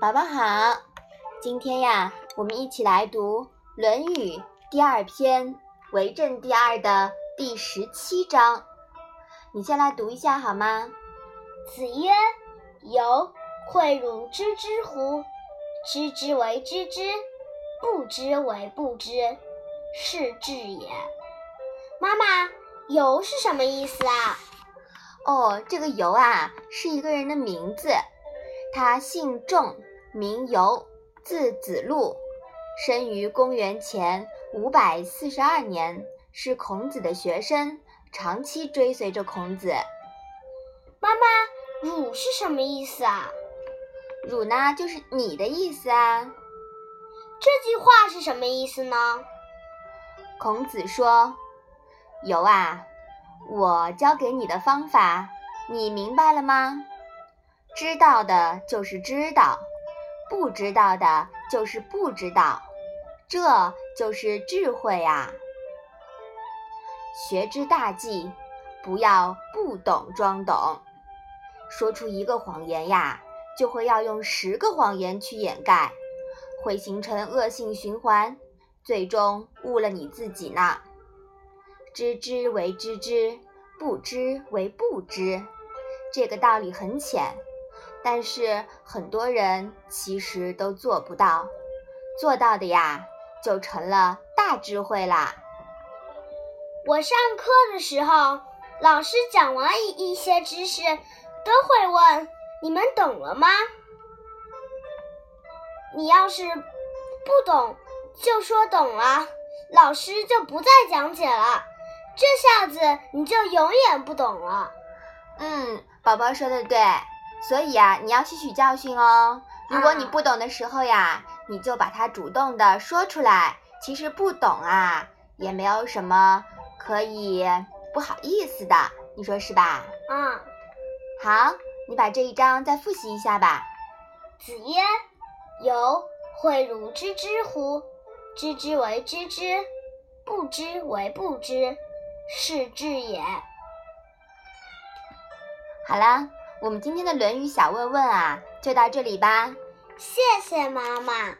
宝宝好，今天呀，我们一起来读《论语》第二篇“为政第二”的第十七章。你先来读一下好吗？子曰：“由，诲汝知之乎？知之为知之，不知为不知，是知也。”妈妈，“由”是什么意思啊？哦，这个“由”啊，是一个人的名字，他姓仲。名游，字子路，生于公元前五百四十二年，是孔子的学生，长期追随着孔子。妈妈，“汝”是什么意思啊？“汝”呢，就是你的意思啊。这句话是什么意思呢？孔子说：“游啊，我教给你的方法，你明白了吗？知道的就是知道。”不知道的就是不知道，这就是智慧啊！学之大忌，不要不懂装懂。说出一个谎言呀，就会要用十个谎言去掩盖，会形成恶性循环，最终误了你自己呢。知之为知之，不知为不知，这个道理很浅。但是很多人其实都做不到，做到的呀，就成了大智慧啦。我上课的时候，老师讲完一一些知识，都会问你们懂了吗？你要是不懂，就说懂了，老师就不再讲解了，这下子你就永远不懂了。嗯，宝宝说的对。所以啊，你要吸取教训哦。如果你不懂的时候呀，你就把它主动的说出来。其实不懂啊，也没有什么可以不好意思的，你说是吧？嗯。好，你把这一章再复习一下吧。子曰：“由，诲汝知之乎？知之为知之，不知为不知，是知也。”好了。我们今天的《论语》小问问啊，就到这里吧。谢谢妈妈。